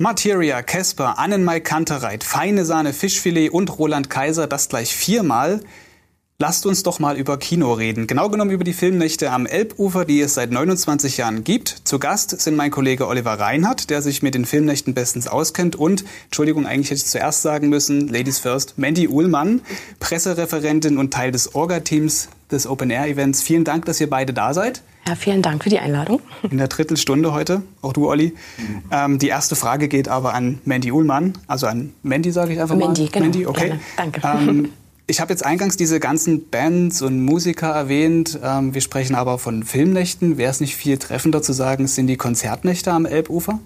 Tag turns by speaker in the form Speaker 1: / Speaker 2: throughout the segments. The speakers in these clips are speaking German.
Speaker 1: Materia, Kesper, Annenmai Kantereit, Feine Sahne, Fischfilet und Roland Kaiser, das gleich viermal. Lasst uns doch mal über Kino reden. Genau genommen über die Filmnächte am Elbufer, die es seit 29 Jahren gibt. Zu Gast sind mein Kollege Oliver Reinhardt, der sich mit den Filmnächten bestens auskennt. Und, Entschuldigung, eigentlich hätte ich zuerst sagen müssen, Ladies First, Mandy Uhlmann, Pressereferentin und Teil des Orga-Teams des Open-Air-Events. Vielen Dank, dass ihr beide da seid.
Speaker 2: Ja, vielen Dank für die Einladung.
Speaker 1: In der Drittelstunde heute, auch du, Olli. Ähm, die erste Frage geht aber an Mandy Uhlmann, also an Mandy, sage ich einfach
Speaker 2: Mandy,
Speaker 1: mal.
Speaker 2: Genau,
Speaker 1: Mandy, okay.
Speaker 2: Gerne. Danke.
Speaker 1: Ähm, ich habe jetzt eingangs diese ganzen Bands und Musiker erwähnt. Ähm, wir sprechen aber von Filmnächten. Wäre es nicht viel treffender zu sagen, es sind die Konzertnächte am Elbufer?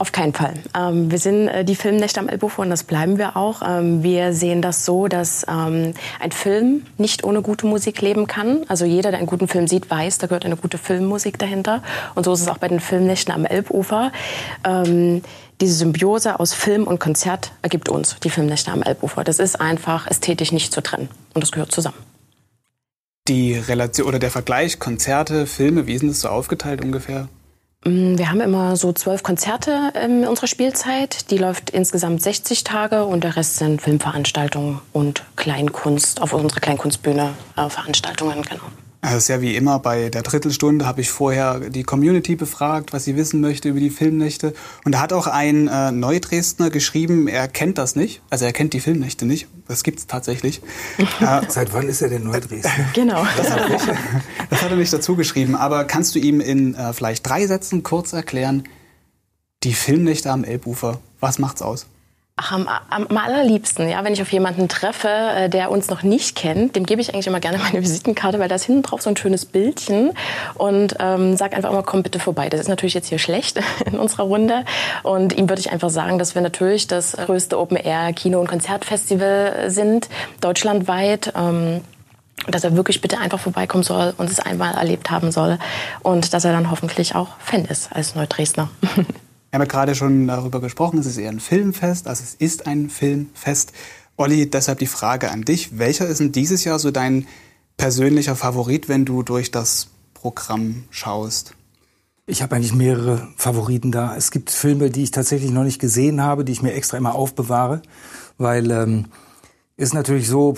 Speaker 2: Auf keinen Fall. Ähm, wir sind äh, die Filmnächte am Elbufer und das bleiben wir auch. Ähm, wir sehen das so, dass ähm, ein Film nicht ohne gute Musik leben kann. Also jeder, der einen guten Film sieht, weiß, da gehört eine gute Filmmusik dahinter. Und so ist es auch bei den Filmnächten am Elbufer. Diese Symbiose aus Film und Konzert ergibt uns die Filmnächte am Elbufer. Das ist einfach ästhetisch nicht zu trennen und das gehört zusammen.
Speaker 1: Die Relation oder der Vergleich Konzerte, Filme, wie ist das so aufgeteilt ungefähr?
Speaker 2: Mm, wir haben immer so zwölf Konzerte in unserer Spielzeit. Die läuft insgesamt 60 Tage und der Rest sind Filmveranstaltungen und Kleinkunst auf unserer Kleinkunstbühne äh, Veranstaltungen, genau.
Speaker 1: Das ist ja wie immer bei der Drittelstunde habe ich vorher die Community befragt, was sie wissen möchte über die Filmnächte. Und da hat auch ein äh, Neudresdner geschrieben, er kennt das nicht. Also er kennt die Filmnächte nicht. Das gibt es tatsächlich.
Speaker 3: äh, Seit wann ist er denn Neudresdner?
Speaker 2: Genau.
Speaker 1: Das hat, er nicht, das hat er nicht dazu geschrieben. Aber kannst du ihm in äh, vielleicht drei Sätzen kurz erklären, die Filmnächte am Elbufer, was macht's aus?
Speaker 2: Am, am, allerliebsten, ja, wenn ich auf jemanden treffe, äh, der uns noch nicht kennt, dem gebe ich eigentlich immer gerne meine Visitenkarte, weil da ist hinten drauf so ein schönes Bildchen und ähm, sag einfach immer, komm bitte vorbei. Das ist natürlich jetzt hier schlecht in unserer Runde und ihm würde ich einfach sagen, dass wir natürlich das größte Open-Air-Kino- und Konzertfestival sind, deutschlandweit. Ähm, dass er wirklich bitte einfach vorbeikommen soll und es einmal erlebt haben soll und dass er dann hoffentlich auch Fan ist als Neudresdner.
Speaker 1: Wir haben ja gerade schon darüber gesprochen, es ist eher ein Filmfest, also es ist ein Filmfest. Olli, deshalb die Frage an dich. Welcher ist denn dieses Jahr so dein persönlicher Favorit, wenn du durch das Programm schaust?
Speaker 3: Ich habe eigentlich mehrere Favoriten da. Es gibt Filme, die ich tatsächlich noch nicht gesehen habe, die ich mir extra immer aufbewahre, weil ähm, ist natürlich so,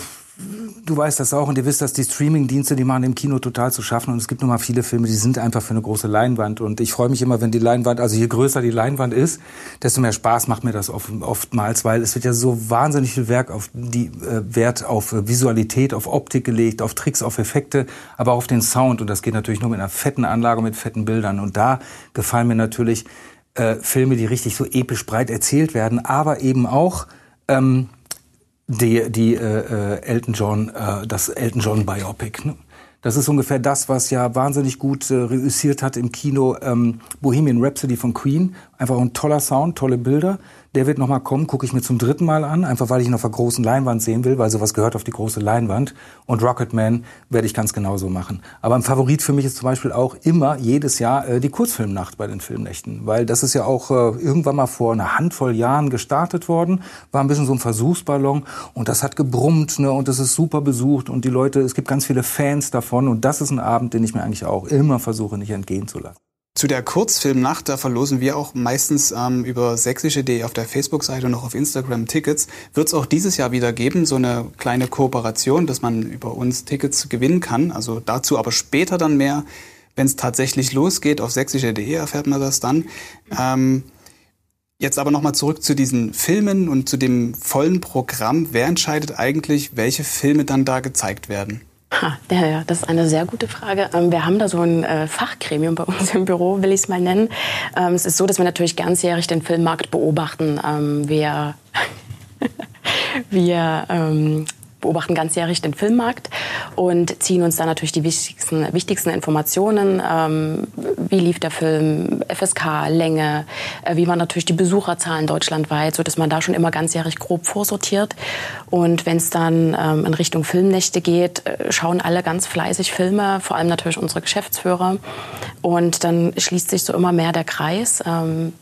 Speaker 3: du weißt das auch und ihr wisst, dass die Streaming-Dienste, die machen im Kino total zu schaffen und es gibt nun mal viele Filme, die sind einfach für eine große Leinwand und ich freue mich immer, wenn die Leinwand, also je größer die Leinwand ist, desto mehr Spaß macht mir das oftmals, weil es wird ja so wahnsinnig viel Werk auf die äh, Wert auf Visualität, auf Optik gelegt, auf Tricks, auf Effekte, aber auch auf den Sound und das geht natürlich nur mit einer fetten Anlage, mit fetten Bildern und da gefallen mir natürlich äh, Filme, die richtig so episch breit erzählt werden, aber eben auch ähm, die, die äh, äh, Elton John, äh, das Elton John Biopic. Ne? Das ist ungefähr das, was ja wahnsinnig gut äh, reüssiert hat im Kino ähm, Bohemian Rhapsody von Queen. Einfach ein toller Sound, tolle Bilder. Der wird nochmal kommen, gucke ich mir zum dritten Mal an, einfach weil ich ihn auf der großen Leinwand sehen will, weil sowas gehört auf die große Leinwand. Und Rocketman werde ich ganz genauso machen. Aber ein Favorit für mich ist zum Beispiel auch immer jedes Jahr äh, die Kurzfilmnacht bei den Filmnächten. Weil das ist ja auch äh, irgendwann mal vor einer Handvoll Jahren gestartet worden, war ein bisschen so ein Versuchsballon und das hat gebrummt ne, und das ist super besucht und die Leute, es gibt ganz viele Fans davon und das ist ein Abend, den ich mir eigentlich auch immer versuche, nicht entgehen zu lassen.
Speaker 1: Zu der Kurzfilmnacht, da verlosen wir auch meistens ähm, über sächsische.de auf der Facebook-Seite und auch auf Instagram Tickets. Wird es auch dieses Jahr wieder geben, so eine kleine Kooperation, dass man über uns Tickets gewinnen kann. Also dazu aber später dann mehr. Wenn es tatsächlich losgeht, auf sächsische.de erfährt man das dann. Ähm, jetzt aber nochmal zurück zu diesen Filmen und zu dem vollen Programm. Wer entscheidet eigentlich, welche Filme dann da gezeigt werden?
Speaker 2: Ha, ja, das ist eine sehr gute Frage. Ähm, wir haben da so ein äh, Fachgremium bei uns im Büro, will ich es mal nennen. Ähm, es ist so, dass wir natürlich ganzjährig den Filmmarkt beobachten. Ähm, wir wir beobachten ganzjährig den Filmmarkt und ziehen uns da natürlich die wichtigsten, wichtigsten Informationen. Ähm, wie lief der Film, FSK, Länge, äh, wie waren natürlich die Besucherzahlen deutschlandweit, so dass man da schon immer ganzjährig grob vorsortiert. Und wenn es dann ähm, in Richtung Filmnächte geht, äh, schauen alle ganz fleißig Filme, vor allem natürlich unsere Geschäftsführer. Und dann schließt sich so immer mehr der Kreis. Ähm,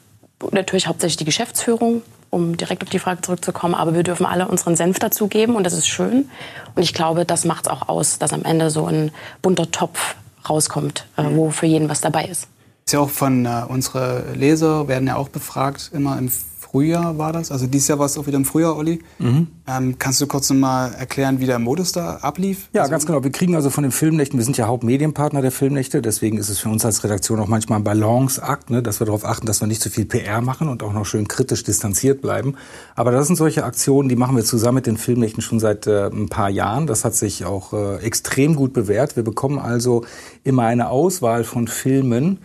Speaker 2: natürlich hauptsächlich die Geschäftsführung, um direkt auf die Frage zurückzukommen. Aber wir dürfen alle unseren Senf dazugeben und das ist schön. Und ich glaube, das macht es auch aus, dass am Ende so ein bunter Topf rauskommt, äh, wo für jeden was dabei ist.
Speaker 1: Ist ja auch von äh, unsere Leser werden ja auch befragt, immer im Frühjahr war das. Also dieses Jahr war es auch wieder im Frühjahr, Olli. Mhm. Ähm, kannst du kurz noch mal erklären, wie der Modus da ablief?
Speaker 3: Ja,
Speaker 1: also,
Speaker 3: ganz genau. Wir kriegen also von den Filmnächten, wir sind ja Hauptmedienpartner der Filmnächte, deswegen ist es für uns als Redaktion auch manchmal ein Balanceakt, ne, dass wir darauf achten, dass wir nicht zu viel PR machen und auch noch schön kritisch distanziert bleiben. Aber das sind solche Aktionen, die machen wir zusammen mit den Filmnächten schon seit äh, ein paar Jahren. Das hat sich auch äh, extrem gut bewährt. Wir bekommen also immer eine Auswahl von Filmen,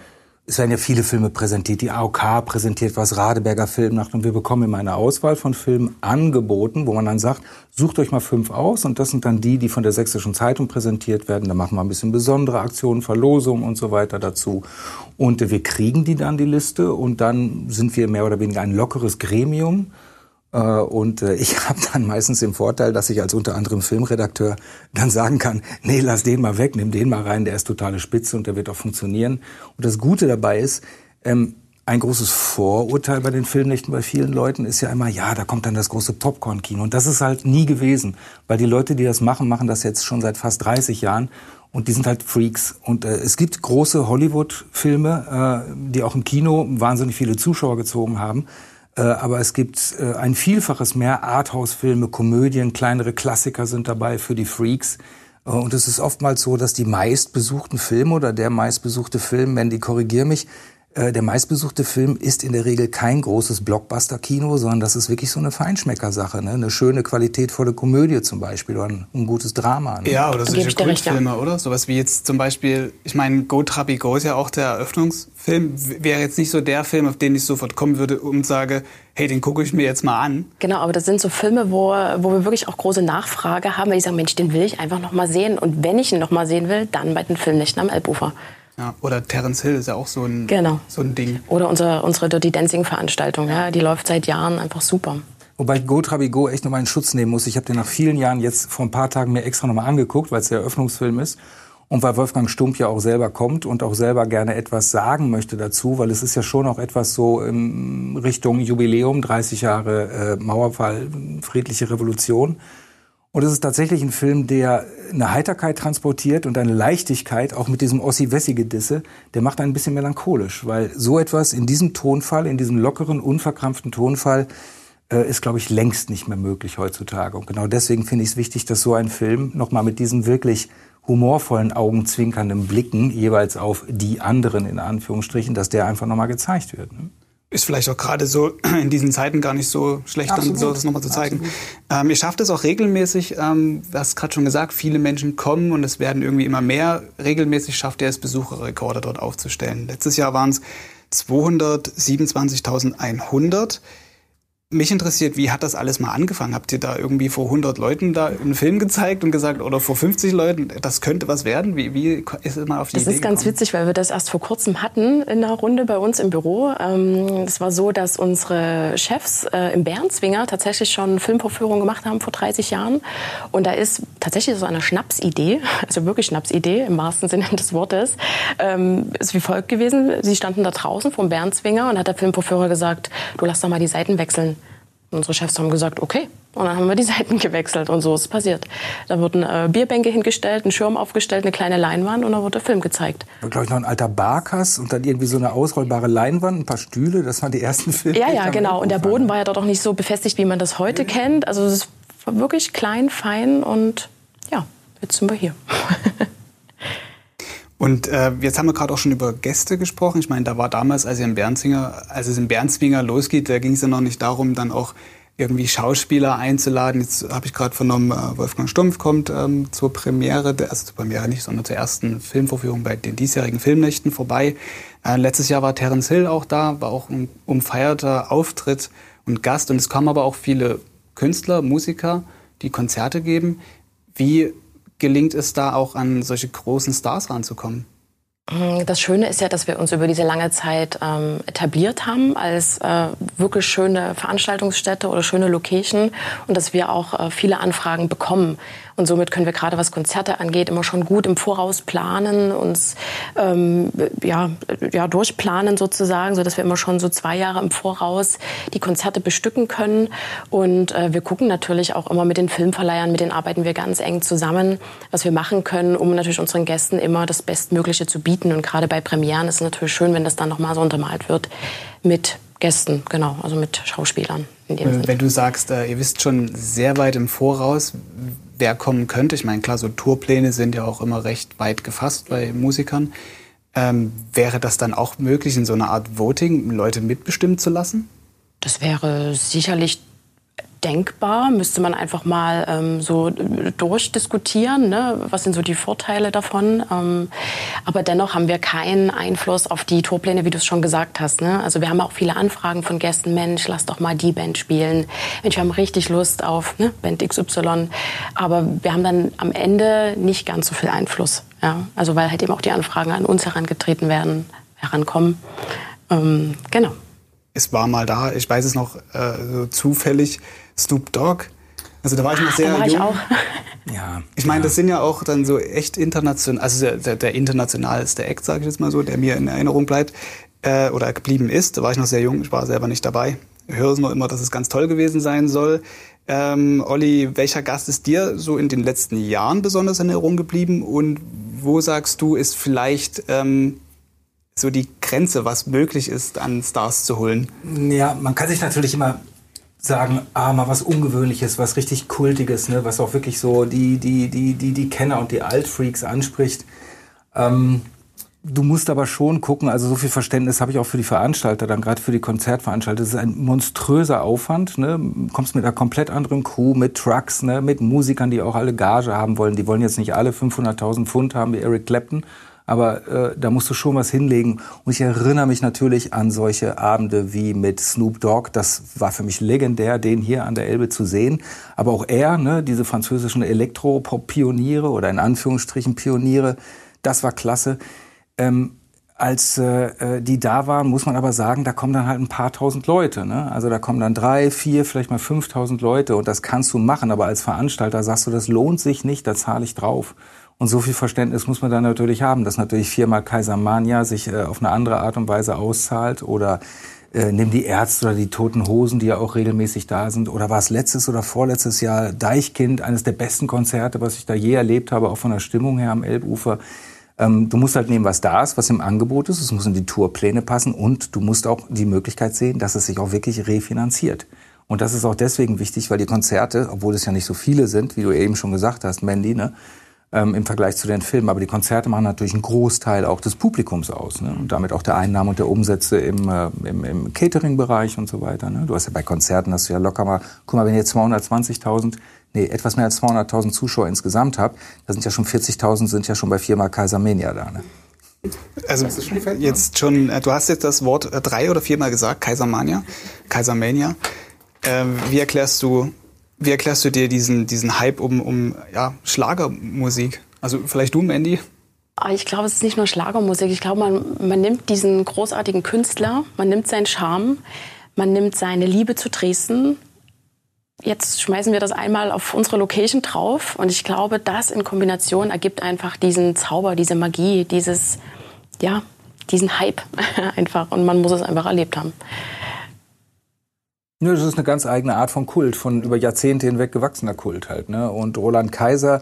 Speaker 3: es werden ja viele Filme präsentiert. Die AOK präsentiert was, Radeberger Filmnacht. Und wir bekommen immer eine Auswahl von Filmen angeboten, wo man dann sagt, sucht euch mal fünf aus. Und das sind dann die, die von der Sächsischen Zeitung präsentiert werden. Da machen wir ein bisschen besondere Aktionen, Verlosungen und so weiter dazu. Und wir kriegen die dann, die Liste. Und dann sind wir mehr oder weniger ein lockeres Gremium und äh, ich habe dann meistens den Vorteil, dass ich als unter anderem Filmredakteur dann sagen kann, nee, lass den mal weg, nimm den mal rein, der ist totale Spitze und der wird auch funktionieren. Und das Gute dabei ist, ähm, ein großes Vorurteil bei den Filmnächten bei vielen Leuten ist ja immer, ja, da kommt dann das große Popcorn-Kino. Und das ist halt nie gewesen, weil die Leute, die das machen, machen das jetzt schon seit fast 30 Jahren und die sind halt Freaks. Und äh, es gibt große Hollywood-Filme, äh, die auch im Kino wahnsinnig viele Zuschauer gezogen haben. Äh, aber es gibt äh, ein Vielfaches mehr Arthouse-Filme, Komödien, kleinere Klassiker sind dabei für die Freaks. Äh, und es ist oftmals so, dass die meistbesuchten Filme oder der meistbesuchte Film, Mandy, korrigier mich, der meistbesuchte Film ist in der Regel kein großes Blockbuster-Kino, sondern das ist wirklich so eine Feinschmeckersache. Ne? Eine schöne, qualitätvolle Komödie zum Beispiel oder ein, ein gutes Drama.
Speaker 1: Ne? Ja, oder solche Kultfilme, ja. oder? Sowas wie jetzt zum Beispiel, ich meine, Go Trabi Go ist ja auch der Eröffnungsfilm. Wäre jetzt nicht so der Film, auf den ich sofort kommen würde und sage, hey, den gucke ich mir jetzt mal an.
Speaker 2: Genau, aber das sind so Filme, wo, wo wir wirklich auch große Nachfrage haben, weil ich sage, Mensch, den will ich einfach noch mal sehen. Und wenn ich ihn noch mal sehen will, dann bei den Filmnächten am Elbufer.
Speaker 1: Ja, oder Terence Hill ist ja auch so ein,
Speaker 2: genau.
Speaker 1: so ein Ding.
Speaker 2: Oder unsere, unsere Dirty Dancing Veranstaltung, ja, die läuft seit Jahren einfach super.
Speaker 3: Wobei ich Go Trabi Go echt nochmal in Schutz nehmen muss. Ich habe den nach vielen Jahren jetzt vor ein paar Tagen mir extra nochmal angeguckt, weil es der Eröffnungsfilm ist. Und weil Wolfgang Stump ja auch selber kommt und auch selber gerne etwas sagen möchte dazu, weil es ist ja schon auch etwas so in Richtung Jubiläum, 30 Jahre äh, Mauerfall, friedliche Revolution. Und es ist tatsächlich ein Film, der eine Heiterkeit transportiert und eine Leichtigkeit, auch mit diesem Ossi-Wessi-Gedisse, der macht einen ein bisschen melancholisch, weil so etwas in diesem Tonfall, in diesem lockeren, unverkrampften Tonfall, äh, ist, glaube ich, längst nicht mehr möglich heutzutage. Und genau deswegen finde ich es wichtig, dass so ein Film nochmal mit diesen wirklich humorvollen, augenzwinkernden Blicken jeweils auf die anderen, in Anführungsstrichen, dass der einfach nochmal gezeigt wird. Ne?
Speaker 1: Ist vielleicht auch gerade so in diesen Zeiten gar nicht so schlecht, Absolut. dann so das nochmal zu zeigen. Ähm, ihr schafft es auch regelmäßig, ähm, du hast gerade schon gesagt, viele Menschen kommen und es werden irgendwie immer mehr. Regelmäßig schafft er es, Besucherrekorde dort aufzustellen. Letztes Jahr waren es 227.100. Mich interessiert, wie hat das alles mal angefangen? Habt ihr da irgendwie vor 100 Leuten da einen Film gezeigt und gesagt, oder vor 50 Leuten, das könnte was werden? Wie, wie ist es mal auf die
Speaker 2: das
Speaker 1: Idee
Speaker 2: Das ist ganz
Speaker 1: gekommen?
Speaker 2: witzig, weil wir das erst vor kurzem hatten in einer Runde bei uns im Büro. Ähm, es war so, dass unsere Chefs äh, im Bärenzwinger tatsächlich schon Filmvorführungen gemacht haben vor 30 Jahren. Und da ist tatsächlich so eine Schnapsidee, also wirklich Schnapsidee im wahrsten Sinne des Wortes, ähm, ist wie folgt gewesen. Sie standen da draußen vom Bärenzwinger und hat der Filmvorführer gesagt, du lass doch mal die Seiten wechseln. Unsere Chefs haben gesagt, okay. Und dann haben wir die Seiten gewechselt und so ist es passiert. Da wurden äh, Bierbänke hingestellt, ein Schirm aufgestellt, eine kleine Leinwand und dann wurde der Film gezeigt.
Speaker 3: Da glaube ich noch ein alter Barkas und dann irgendwie so eine ausrollbare Leinwand, ein paar Stühle. Das waren die ersten Filme.
Speaker 2: Ja, ja, genau. Und der Boden war ja dort auch nicht so befestigt, wie man das heute ja. kennt. Also es war wirklich klein, fein und ja, jetzt sind wir hier.
Speaker 1: Und äh, jetzt haben wir gerade auch schon über Gäste gesprochen. Ich meine, da war damals, als, im Bernzinger, als es in Bernzwinger losgeht, da ging es ja noch nicht darum, dann auch irgendwie Schauspieler einzuladen. Jetzt habe ich gerade vernommen, äh, Wolfgang Stumpf kommt ähm, zur Premiere, also zur Premiere nicht, sondern zur ersten Filmvorführung bei den diesjährigen Filmnächten vorbei. Äh, letztes Jahr war Terence Hill auch da, war auch ein umfeierter Auftritt und Gast. Und es kamen aber auch viele Künstler, Musiker, die Konzerte geben. Wie gelingt es da auch an solche großen Stars ranzukommen?
Speaker 2: Mm, das Schöne ist ja, dass wir uns über diese lange Zeit ähm, etabliert haben als äh, wirklich schöne Veranstaltungsstätte oder schöne Location und dass wir auch äh, viele Anfragen bekommen. Und somit können wir gerade, was Konzerte angeht, immer schon gut im Voraus planen, uns ähm, ja, ja, durchplanen sozusagen, sodass wir immer schon so zwei Jahre im Voraus die Konzerte bestücken können. Und äh, wir gucken natürlich auch immer mit den Filmverleihern, mit denen arbeiten wir ganz eng zusammen, was wir machen können, um natürlich unseren Gästen immer das Bestmögliche zu bieten. Und gerade bei Premieren ist es natürlich schön, wenn das dann nochmal so untermalt wird mit Gästen, genau, also mit Schauspielern.
Speaker 1: Wenn du sagst, äh, ihr wisst schon sehr weit im Voraus, wer kommen könnte. Ich meine, klar, so Tourpläne sind ja auch immer recht weit gefasst bei Musikern. Ähm, wäre das dann auch möglich, in so einer Art Voting Leute mitbestimmen zu lassen?
Speaker 2: Das wäre sicherlich denkbar, müsste man einfach mal ähm, so durchdiskutieren, ne? was sind so die Vorteile davon. Ähm, aber dennoch haben wir keinen Einfluss auf die Tourpläne, wie du es schon gesagt hast. Ne? Also wir haben auch viele Anfragen von Gästen, Mensch, lass doch mal die Band spielen. Mensch, wir haben richtig Lust auf ne? Band XY. Aber wir haben dann am Ende nicht ganz so viel Einfluss. Ja? Also weil halt eben auch die Anfragen an uns herangetreten werden, herankommen. Ähm, genau
Speaker 1: es war mal da, ich weiß es noch äh, so zufällig, Snoop Dogg. Also da war ich noch sehr
Speaker 2: da war
Speaker 1: jung.
Speaker 2: Ich auch.
Speaker 1: Ja. Ich meine, ja. das sind ja auch dann so echt international, also der, der, der internationalste Act, sage ich jetzt mal so, der mir in Erinnerung bleibt äh, oder geblieben ist. Da war ich noch sehr jung, ich war selber nicht dabei. Ich höre es nur immer, dass es ganz toll gewesen sein soll. Ähm, Olli, welcher Gast ist dir so in den letzten Jahren besonders in Erinnerung geblieben und wo sagst du, ist vielleicht ähm, so die Grenze, was möglich ist, an Stars zu holen?
Speaker 3: Ja, man kann sich natürlich immer sagen, ah, mal was Ungewöhnliches, was richtig Kultiges, ne, was auch wirklich so die, die, die, die, die Kenner und die Altfreaks anspricht. Ähm, du musst aber schon gucken, also so viel Verständnis habe ich auch für die Veranstalter, dann gerade für die Konzertveranstalter. Das ist ein monströser Aufwand. Ne? Kommst mit einer komplett anderen Crew, mit Trucks, ne? mit Musikern, die auch alle Gage haben wollen. Die wollen jetzt nicht alle 500.000 Pfund haben wie Eric Clapton, aber äh, da musst du schon was hinlegen. Und ich erinnere mich natürlich an solche Abende wie mit Snoop Dogg. Das war für mich legendär, den hier an der Elbe zu sehen. Aber auch er, ne, diese französischen Elektropop-Pioniere oder in Anführungsstrichen Pioniere, das war klasse. Ähm, als äh, äh, die da waren, muss man aber sagen, da kommen dann halt ein paar tausend Leute. Ne? Also da kommen dann drei, vier, vielleicht mal fünftausend Leute und das kannst du machen. Aber als Veranstalter sagst du, das lohnt sich nicht, da zahle ich drauf. Und so viel Verständnis muss man dann natürlich haben, dass natürlich viermal Kaiser Mania sich äh, auf eine andere Art und Weise auszahlt oder äh, nimm die Ärzte oder die Toten Hosen, die ja auch regelmäßig da sind. Oder war es letztes oder vorletztes Jahr Deichkind, eines der besten Konzerte, was ich da je erlebt habe, auch von der Stimmung her am Elbufer. Ähm, du musst halt nehmen, was da ist, was im Angebot ist. Es muss in die Tourpläne passen und du musst auch die Möglichkeit sehen, dass es sich auch wirklich refinanziert. Und das ist auch deswegen wichtig, weil die Konzerte, obwohl es ja nicht so viele sind, wie du eben schon gesagt hast, Mandy, ne, ähm, im Vergleich zu den Filmen. Aber die Konzerte machen natürlich einen Großteil auch des Publikums aus ne? und damit auch der Einnahmen und der Umsätze im, äh, im, im Catering-Bereich und so weiter. Ne? Du hast ja bei Konzerten, hast du ja locker mal, guck mal, wenn ihr 220.000 nee, etwas mehr als 200.000 Zuschauer insgesamt habt, da sind ja schon 40.000 sind ja schon bei viermal Kaisermania da. Ne?
Speaker 1: Also jetzt schon, äh, du hast jetzt das Wort äh, drei oder viermal gesagt, Kaisermania, Kaisermania. Ähm, wie erklärst du wie erklärst du dir diesen, diesen Hype um, um ja, Schlagermusik? Also vielleicht du, Mandy?
Speaker 2: Ah, ich glaube, es ist nicht nur Schlagermusik. Ich glaube, man, man nimmt diesen großartigen Künstler, man nimmt seinen Charme, man nimmt seine Liebe zu Dresden. Jetzt schmeißen wir das einmal auf unsere Location drauf. Und ich glaube, das in Kombination ergibt einfach diesen Zauber, diese Magie, dieses, ja, diesen Hype einfach. Und man muss es einfach erlebt haben.
Speaker 3: Nö, das ist eine ganz eigene Art von Kult, von über Jahrzehnte hinweg gewachsener Kult halt. Ne? Und Roland Kaiser,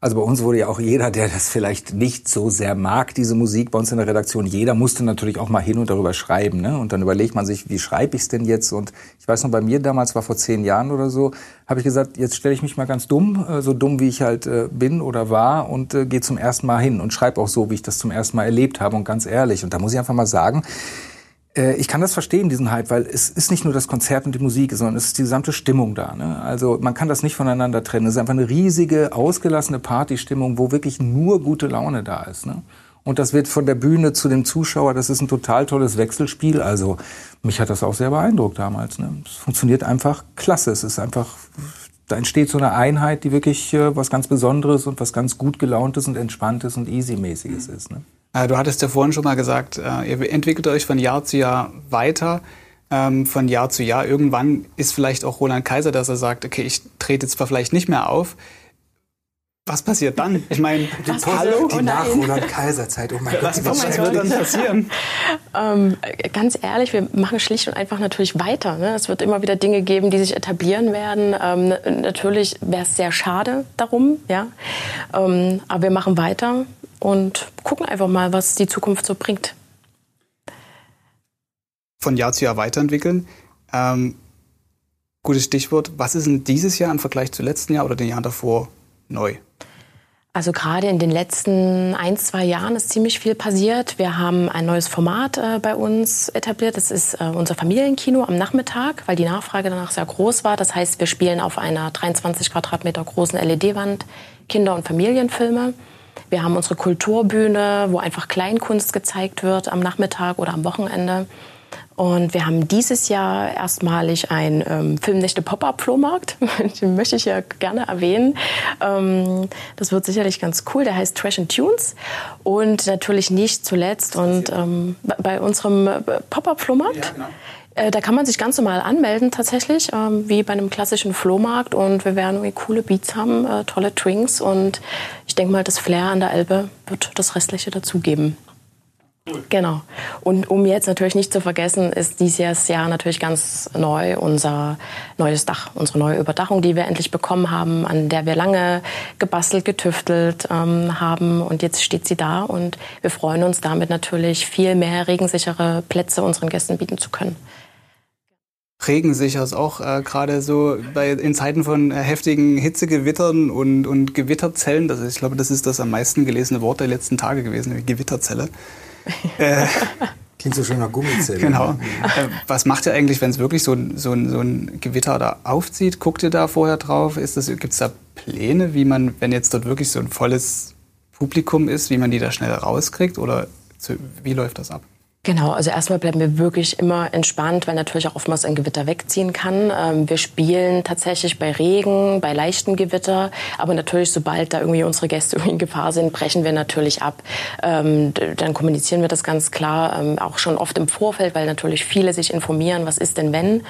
Speaker 3: also bei uns wurde ja auch jeder, der das vielleicht nicht so sehr mag, diese Musik bei uns in der Redaktion, jeder musste natürlich auch mal hin und darüber schreiben. Ne? Und dann überlegt man sich, wie schreibe ich es denn jetzt? Und ich weiß noch, bei mir damals war vor zehn Jahren oder so, habe ich gesagt, jetzt stelle ich mich mal ganz dumm, äh, so dumm wie ich halt äh, bin oder war und äh, gehe zum ersten Mal hin und schreibe auch so, wie ich das zum ersten Mal erlebt habe und ganz ehrlich. Und da muss ich einfach mal sagen, ich kann das verstehen, diesen Hype, weil es ist nicht nur das Konzert und die Musik, sondern es ist die gesamte Stimmung da. Ne? Also man kann das nicht voneinander trennen. Es ist einfach eine riesige, ausgelassene Partystimmung, wo wirklich nur gute Laune da ist. Ne? Und das wird von der Bühne zu dem Zuschauer, das ist ein total tolles Wechselspiel. Also mich hat das auch sehr beeindruckt damals. Ne? Es funktioniert einfach klasse. Es ist einfach, da entsteht so eine Einheit, die wirklich äh, was ganz Besonderes und was ganz gut gelauntes und entspanntes und easy-mäßiges ist. Ne?
Speaker 1: Äh, du hattest ja vorhin schon mal gesagt, äh, ihr entwickelt euch von Jahr zu Jahr weiter, ähm, von Jahr zu Jahr. Irgendwann ist vielleicht auch Roland Kaiser, dass er sagt, okay, ich trete jetzt zwar vielleicht nicht mehr auf. was passiert dann? Ich meine,
Speaker 3: die, Hallo? die nach Roland Kaiserzeit. Oh mein Gott, was,
Speaker 1: was wird dann passieren?
Speaker 2: ähm, ganz ehrlich, wir machen schlicht und einfach natürlich weiter. Ne? Es wird immer wieder Dinge geben, die sich etablieren werden. Ähm, natürlich wäre es sehr schade darum, ja. Ähm, aber wir machen weiter und gucken einfach mal, was die Zukunft so bringt.
Speaker 1: Von Jahr zu Jahr weiterentwickeln. Ähm, gutes Stichwort. Was ist denn dieses Jahr im Vergleich zu letzten Jahr oder den Jahren davor neu?
Speaker 2: Also gerade in den letzten ein, zwei Jahren ist ziemlich viel passiert. Wir haben ein neues Format äh, bei uns etabliert. Das ist äh, unser Familienkino am Nachmittag, weil die Nachfrage danach sehr groß war. Das heißt, wir spielen auf einer 23 Quadratmeter großen LED-Wand Kinder- und Familienfilme. Wir haben unsere Kulturbühne, wo einfach Kleinkunst gezeigt wird am Nachmittag oder am Wochenende. Und wir haben dieses Jahr erstmalig einen ähm, Filmnächte Pop-Up-Flohmarkt. Den möchte ich ja gerne erwähnen. Ähm, das wird sicherlich ganz cool. Der heißt Trash and Tunes. Und natürlich nicht zuletzt und ähm, bei unserem äh, Pop-Up-Flohmarkt. Ja, genau. Äh, da kann man sich ganz normal anmelden tatsächlich, ähm, wie bei einem klassischen Flohmarkt. Und wir werden irgendwie coole Beats haben, äh, tolle Drinks. Und ich denke mal, das Flair an der Elbe wird das Restliche dazugeben. Genau. Und um jetzt natürlich nicht zu vergessen, ist dieses Jahr natürlich ganz neu unser neues Dach, unsere neue Überdachung, die wir endlich bekommen haben, an der wir lange gebastelt, getüftelt ähm, haben. Und jetzt steht sie da und wir freuen uns damit natürlich viel mehr regensichere Plätze unseren Gästen bieten zu können.
Speaker 1: Regensicher ist auch äh, gerade so bei, in Zeiten von äh, heftigen Hitzegewittern und, und Gewitterzellen. Das ist, ich glaube, das ist das am meisten gelesene Wort der letzten Tage gewesen, Gewitterzelle.
Speaker 3: Äh, Klingt so schön nach Gummizelle.
Speaker 1: Genau. Äh, was macht ihr eigentlich, wenn es wirklich so, so, so, ein Gewitter da aufzieht? Guckt ihr da vorher drauf? Gibt es da Pläne, wie man, wenn jetzt dort wirklich so ein volles Publikum ist, wie man die da schnell rauskriegt? Oder zu, wie läuft das ab?
Speaker 2: Genau, also erstmal bleiben wir wirklich immer entspannt, weil natürlich auch oftmals ein Gewitter wegziehen kann. Ähm, wir spielen tatsächlich bei Regen, bei leichten Gewitter, aber natürlich, sobald da irgendwie unsere Gäste in Gefahr sind, brechen wir natürlich ab. Ähm, dann kommunizieren wir das ganz klar, ähm, auch schon oft im Vorfeld, weil natürlich viele sich informieren, was ist denn wenn.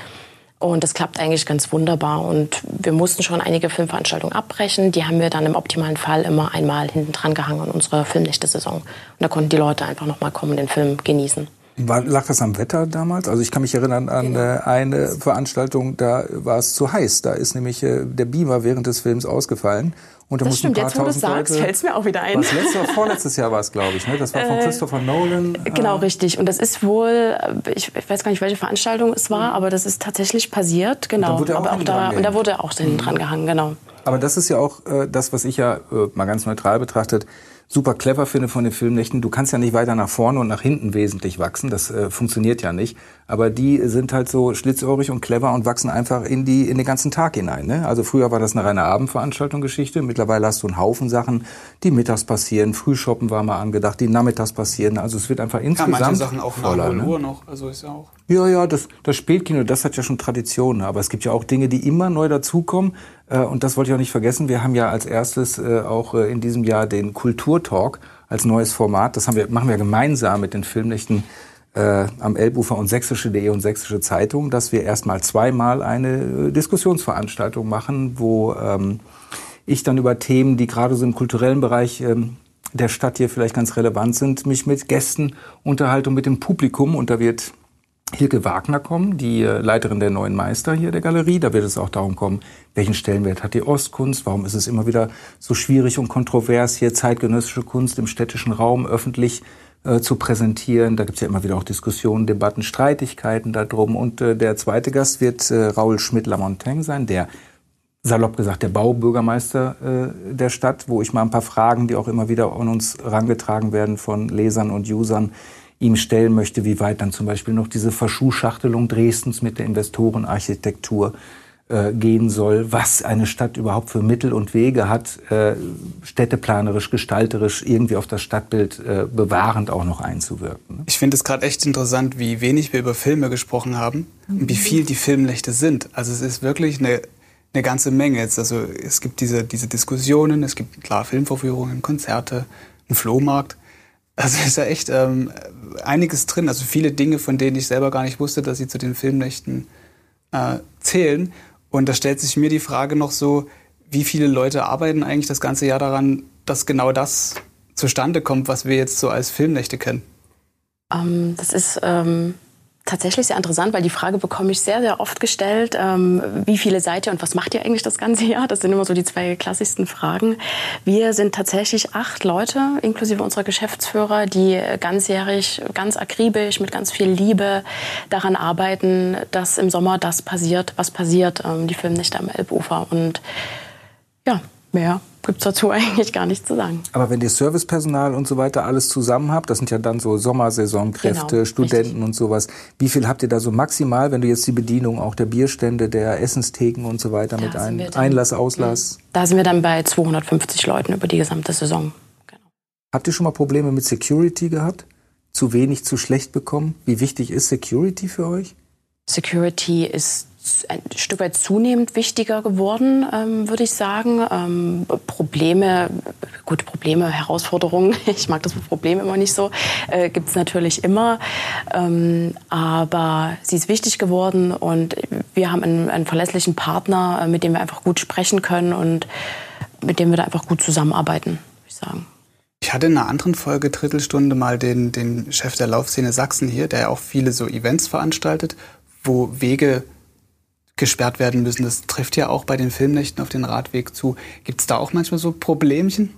Speaker 2: Und das klappt eigentlich ganz wunderbar. Und wir mussten schon einige Filmveranstaltungen abbrechen. Die haben wir dann im optimalen Fall immer einmal hinten dran gehangen an unsere Filmnächte-Saison. Und da konnten die Leute einfach noch mal kommen, den Film genießen.
Speaker 3: War, lag das am Wetter damals? Also ich kann mich erinnern an genau. Äh, eine Veranstaltung, da war es zu heiß. Da ist nämlich äh, der Beamer während des Films ausgefallen.
Speaker 2: Und da das stimmt, jetzt wo du sagst, fällt es mir auch wieder ein.
Speaker 3: Was letztes oder vorletztes Jahr war es, glaube ich. Ne? Das war von äh, Christopher Nolan.
Speaker 2: Genau, äh. richtig. Und das ist wohl, ich, ich, weiß gar nicht, welche Veranstaltung es war, aber das ist tatsächlich passiert. Genau. Und da wurde aber auch, da, und da wurde auch mhm. dran gehangen, genau.
Speaker 3: Aber das ist ja auch äh, das, was ich ja äh, mal ganz neutral betrachtet super clever finde von den Filmnächten. Du kannst ja nicht weiter nach vorne und nach hinten wesentlich wachsen. Das äh, funktioniert ja nicht. Aber die sind halt so schlitzohrig und clever und wachsen einfach in die in den ganzen Tag hinein. Ne? Also früher war das eine reine Abendveranstaltung Geschichte. Mittlerweile hast du einen Haufen Sachen, die mittags passieren. Frühshoppen war mal angedacht, die nachmittags passieren. Also es wird einfach insgesamt
Speaker 1: ja, manche Sachen auch voller, 0 Uhr ne? noch. Also ist ja auch.
Speaker 3: Ja, ja, das, das Spätkino, das hat ja schon Tradition. Aber es gibt ja auch Dinge, die immer neu dazukommen. Äh, und das wollte ich auch nicht vergessen. Wir haben ja als erstes äh, auch äh, in diesem Jahr den Kulturtalk als neues Format. Das haben wir, machen wir gemeinsam mit den Filmnächten äh, am Elbufer und sächsische.de und sächsische Zeitung, dass wir erstmal zweimal eine Diskussionsveranstaltung machen, wo ähm, ich dann über Themen, die gerade so im kulturellen Bereich ähm, der Stadt hier vielleicht ganz relevant sind, mich mit Gästen unterhalte und mit dem Publikum. Und da wird Hilke Wagner kommen, die äh, Leiterin der neuen Meister hier der Galerie. Da wird es auch darum kommen, welchen Stellenwert hat die Ostkunst? Warum ist es immer wieder so schwierig und kontrovers, hier zeitgenössische Kunst im städtischen Raum öffentlich äh, zu präsentieren? Da gibt es ja immer wieder auch Diskussionen, Debatten, Streitigkeiten darum. Und äh, der zweite Gast wird äh, Raoul Schmidt-Lamontagne sein, der salopp gesagt der Baubürgermeister äh, der Stadt, wo ich mal ein paar Fragen, die auch immer wieder an uns rangetragen werden von Lesern und Usern, ihm stellen möchte, wie weit dann zum Beispiel noch diese Verschuhschachtelung Dresdens mit der Investorenarchitektur äh, gehen soll, was eine Stadt überhaupt für Mittel und Wege hat, äh, städteplanerisch, gestalterisch irgendwie auf das Stadtbild äh, bewahrend auch noch einzuwirken.
Speaker 1: Ne? Ich finde es gerade echt interessant, wie wenig wir über Filme gesprochen haben und wie viel die Filmnächte sind. Also es ist wirklich eine, eine ganze Menge jetzt. Also es gibt diese, diese Diskussionen, es gibt klar Filmvorführungen, Konzerte, einen Flohmarkt. Also ist ja echt ähm, einiges drin. Also viele Dinge, von denen ich selber gar nicht wusste, dass sie zu den Filmnächten äh, zählen. Und da stellt sich mir die Frage noch so, wie viele Leute arbeiten eigentlich das ganze Jahr daran, dass genau das zustande kommt, was wir jetzt so als Filmnächte kennen?
Speaker 2: Ähm, das ist ähm, tatsächlich sehr interessant, weil die Frage bekomme ich sehr, sehr oft gestellt. Ähm, wie viele seid ihr und was macht ihr eigentlich das ganze Jahr? Das sind immer so die zwei klassischsten Fragen. Wir sind tatsächlich acht Leute, inklusive unserer Geschäftsführer, die ganzjährig, ganz akribisch, mit ganz viel Liebe daran arbeiten, dass im Sommer das passiert, was passiert, ähm, die Filmnächte am Elbufer. Und ja, mehr gibt es dazu eigentlich gar nichts zu sagen.
Speaker 3: Aber wenn ihr Servicepersonal und so weiter alles zusammen habt, das sind ja dann so Sommersaisonkräfte, genau, Studenten richtig. und sowas. Wie viel habt ihr da so maximal, wenn du jetzt die Bedienung auch der Bierstände, der Essenstheken und so weiter da mit ein, dann, Einlass, Auslass?
Speaker 2: Da sind wir dann bei 250 Leuten über die gesamte Saison.
Speaker 3: Genau. Habt ihr schon mal Probleme mit Security gehabt? Zu wenig, zu schlecht bekommen? Wie wichtig ist Security für euch?
Speaker 2: Security ist ein Stück weit zunehmend wichtiger geworden, ähm, würde ich sagen. Ähm, Probleme, gute Probleme, Herausforderungen, ich mag das Problem immer nicht so, äh, gibt es natürlich immer. Ähm, aber sie ist wichtig geworden und wir haben einen, einen verlässlichen Partner, äh, mit dem wir einfach gut sprechen können und mit dem wir da einfach gut zusammenarbeiten, würde ich sagen.
Speaker 1: Ich hatte in einer anderen Folge Drittelstunde mal den, den Chef der Laufszene Sachsen hier, der auch viele so Events veranstaltet, wo Wege gesperrt werden müssen. Das trifft ja auch bei den Filmnächten auf den Radweg zu. Gibt es da auch manchmal so Problemchen?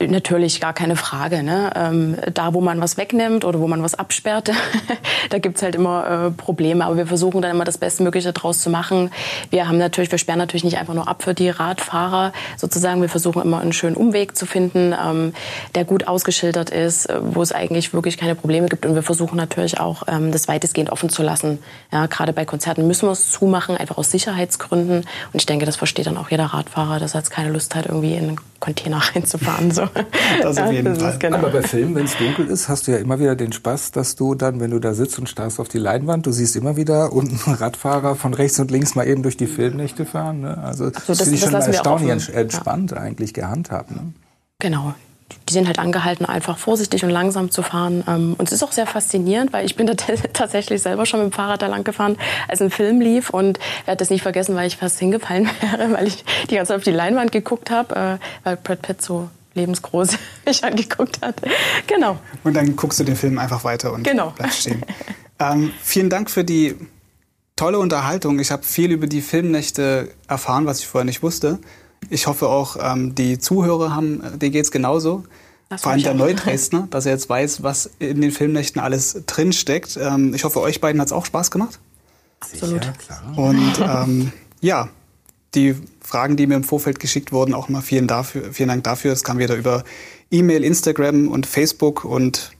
Speaker 2: Natürlich, gar keine Frage. Ne? Ähm, da, wo man was wegnimmt oder wo man was absperrt, da gibt's halt immer äh, Probleme. Aber wir versuchen dann immer das Bestmögliche daraus zu machen. Wir haben natürlich, wir sperren natürlich nicht einfach nur ab für die Radfahrer sozusagen. Wir versuchen immer einen schönen Umweg zu finden, ähm, der gut ausgeschildert ist, äh, wo es eigentlich wirklich keine Probleme gibt. Und wir versuchen natürlich auch, ähm, das weitestgehend offen zu lassen. Ja, gerade bei Konzerten müssen wir es zumachen, einfach aus Sicherheitsgründen. Und ich denke, das versteht dann auch jeder Radfahrer, dass er jetzt keine Lust hat, irgendwie in einen Container reinzufahren. So.
Speaker 1: Das auf jeden Fall.
Speaker 3: Genau. Aber bei Filmen, wenn es dunkel ist, hast du ja immer wieder den Spaß, dass du dann, wenn du da sitzt und starrst auf die Leinwand, du siehst immer wieder unten Radfahrer von rechts und links mal eben durch die Filmnächte fahren. Ne? Also das, das finde ich schon erstaunlich entspannt ja. eigentlich gehandhabt. Ne?
Speaker 2: Genau die sind halt angehalten, einfach vorsichtig und langsam zu fahren. Ähm, und es ist auch sehr faszinierend, weil ich bin da tatsächlich selber schon mit dem Fahrrad da lang gefahren, als ein Film lief und werde das nicht vergessen, weil ich fast hingefallen wäre, weil ich die ganze Zeit auf die Leinwand geguckt habe, äh, weil Brad Pitt so lebensgroß mich angeguckt hat. Genau.
Speaker 1: Und dann guckst du den Film einfach weiter und genau. bleibst stehen. ähm, vielen Dank für die tolle Unterhaltung. Ich habe viel über die Filmnächte erfahren, was ich vorher nicht wusste. Ich hoffe auch, ähm, die Zuhörer haben, denen geht es genauso. Das Vor allem der Neudresdner, dass er jetzt weiß, was in den Filmnächten alles drinsteckt. Ähm, ich hoffe, euch beiden hat es auch Spaß gemacht.
Speaker 2: Absolut. Sicher,
Speaker 1: klar. Und ähm, ja, die Fragen, die mir im Vorfeld geschickt wurden, auch mal vielen, dafür, vielen Dank dafür. Es kam wieder über E-Mail, Instagram und Facebook und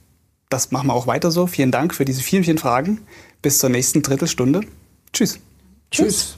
Speaker 1: das machen wir auch weiter so. Vielen Dank für diese vielen, vielen Fragen. Bis zur nächsten Drittelstunde. Tschüss.
Speaker 2: Tschüss.